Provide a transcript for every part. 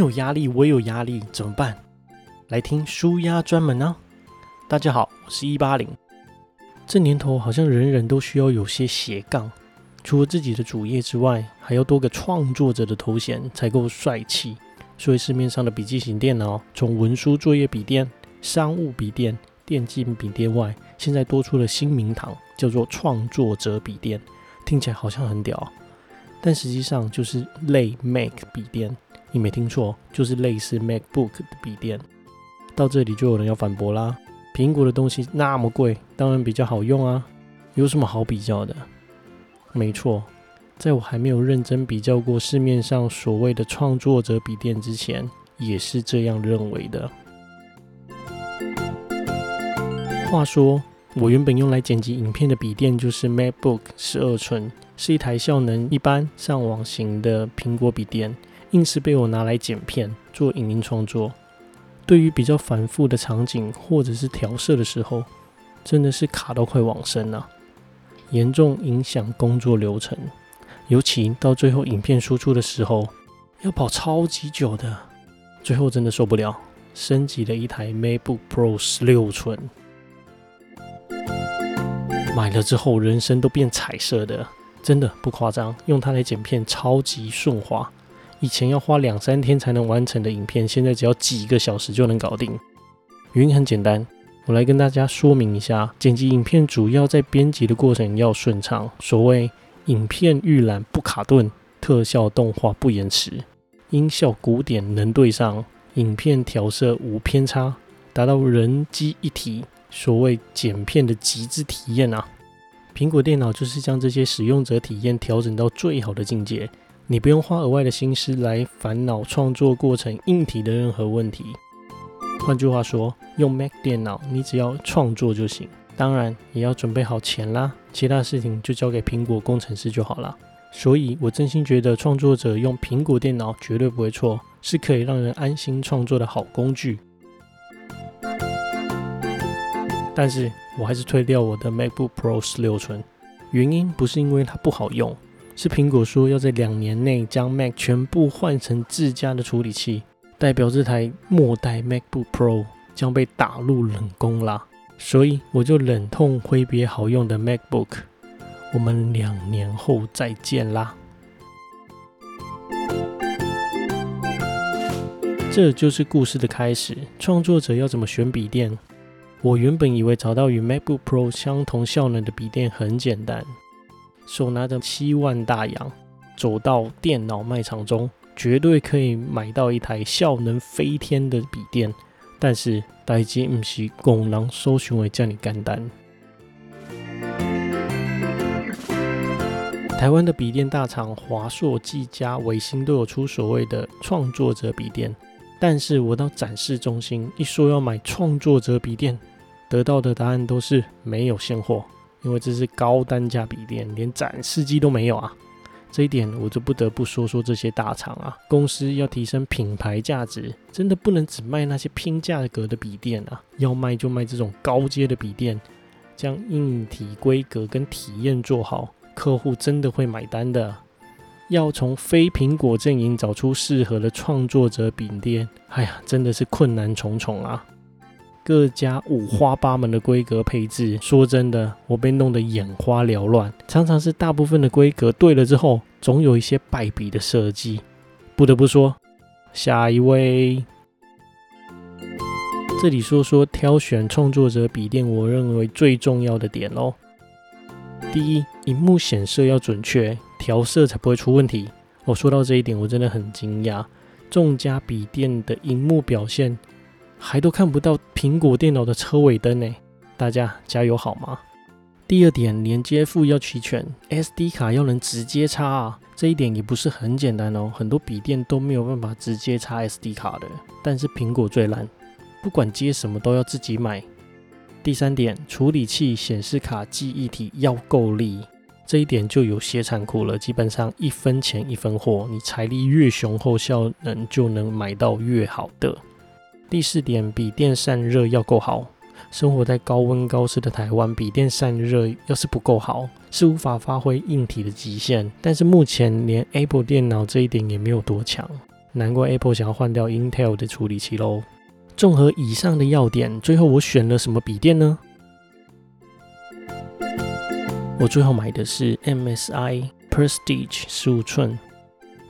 有压力，我也有压力，怎么办？来听舒压专门呢。大家好，我是一八零。这年头好像人人都需要有些斜杠，除了自己的主业之外，还要多个创作者的头衔才够帅气。所以市面上的笔记型电脑，从文书作业笔电、商务笔电、电竞笔电外，现在多出了新名堂，叫做创作者笔电。听起来好像很屌，但实际上就是类 Mac 笔电。你没听错，就是类似 MacBook 的笔电。到这里就有人要反驳啦。苹果的东西那么贵，当然比较好用啊，有什么好比较的？没错，在我还没有认真比较过市面上所谓的创作者笔电之前，也是这样认为的。话说，我原本用来剪辑影片的笔电就是 MacBook 十二寸，是一台效能一般、上网型的苹果笔电，硬是被我拿来剪片做影音创作。对于比较繁复的场景或者是调色的时候，真的是卡到快往生了，严重影响工作流程。尤其到最后影片输出的时候，要跑超级久的，最后真的受不了，升级了一台 MacBook Pro 十六寸。买了之后，人生都变彩色的，真的不夸张，用它来剪片超级顺滑。以前要花两三天才能完成的影片，现在只要几个小时就能搞定。原因很简单，我来跟大家说明一下：剪辑影片主要在编辑的过程要顺畅，所谓影片预览不卡顿，特效动画不延迟，音效古典能对上，影片调色无偏差，达到人机一体，所谓剪片的极致体验啊！苹果电脑就是将这些使用者体验调整到最好的境界。你不用花额外的心思来烦恼创作过程硬体的任何问题。换句话说，用 Mac 电脑，你只要创作就行。当然，也要准备好钱啦，其他事情就交给苹果工程师就好了。所以我真心觉得，创作者用苹果电脑绝对不会错，是可以让人安心创作的好工具。但是我还是退掉我的 MacBook Pro 十六寸，原因不是因为它不好用。是苹果说要在两年内将 Mac 全部换成自家的处理器，代表这台末代 MacBook Pro 将被打入冷宫啦。所以我就忍痛挥别好用的 MacBook，我们两年后再见啦。这就是故事的开始。创作者要怎么选笔电？我原本以为找到与 MacBook Pro 相同效能的笔电很简单。手拿着七万大洋，走到电脑卖场中，绝对可以买到一台效能飞天的笔电。但是，代志不是工人所想的这么简单。台湾的笔电大厂华硕、技嘉、伟星都有出所谓的创作者笔电，但是我到展示中心一说要买创作者笔电，得到的答案都是没有现货。因为这是高单价笔电，连展示机都没有啊！这一点我就不得不说说这些大厂啊，公司要提升品牌价值，真的不能只卖那些拼价格的笔电啊，要卖就卖这种高阶的笔电，将硬体规格跟体验做好，客户真的会买单的。要从非苹果阵营找出适合的创作者笔电，哎呀，真的是困难重重啊！各家五花八门的规格配置，说真的，我被弄得眼花缭乱。常常是大部分的规格对了之后，总有一些败笔的设计。不得不说，下一位，这里说说挑选创作者笔电，我认为最重要的点哦。第一，荧幕显色要准确，调色才不会出问题。我说到这一点，我真的很惊讶，众家笔电的荧幕表现。还都看不到苹果电脑的车尾灯呢，大家加油好吗？第二点，连接副要齐全，SD 卡要能直接插啊，这一点也不是很简单哦，很多笔电都没有办法直接插 SD 卡的，但是苹果最烂，不管接什么都要自己买。第三点，处理器、显示卡、记忆体要够力，这一点就有些残酷了，基本上一分钱一分货，你财力越雄厚，效能就能买到越好的。第四点，笔电散热要够好。生活在高温高湿的台湾，笔电散热要是不够好，是无法发挥硬体的极限。但是目前连 Apple 电脑这一点也没有多强。难怪 Apple 想要换掉 Intel 的处理器喽。综合以上的要点，最后我选了什么笔电呢？我最后买的是 MSI Prestige 十五寸，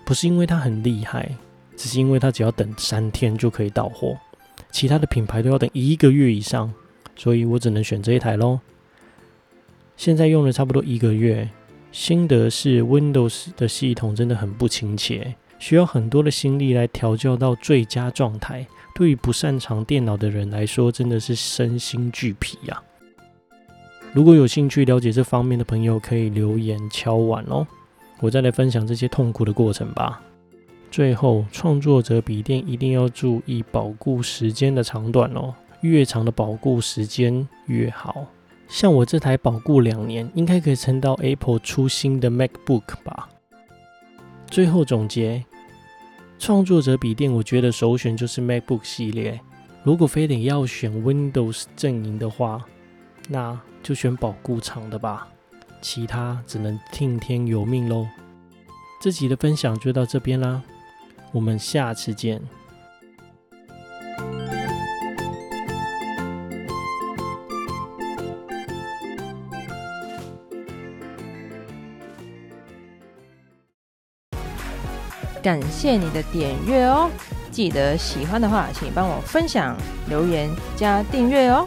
不是因为它很厉害，只是因为它只要等三天就可以到货，其他的品牌都要等一个月以上，所以我只能选这一台喽。现在用了差不多一个月，心得是 Windows 的系统真的很不亲切，需要很多的心力来调教到最佳状态。对于不擅长电脑的人来说，真的是身心俱疲呀。如果有兴趣了解这方面的朋友，可以留言敲碗哦，我再来分享这些痛苦的过程吧。最后，创作者笔电一定要注意保固时间的长短哦，越长的保固时间越好。像我这台保固两年，应该可以撑到 Apple 出新的 MacBook 吧。最后总结。创作者笔电，我觉得首选就是 MacBook 系列。如果非得要选 Windows 阵营的话，那就选保固长的吧。其他只能听天由命喽。这集的分享就到这边啦，我们下次见。感谢你的点阅哦！记得喜欢的话，请帮我分享、留言、加订阅哦！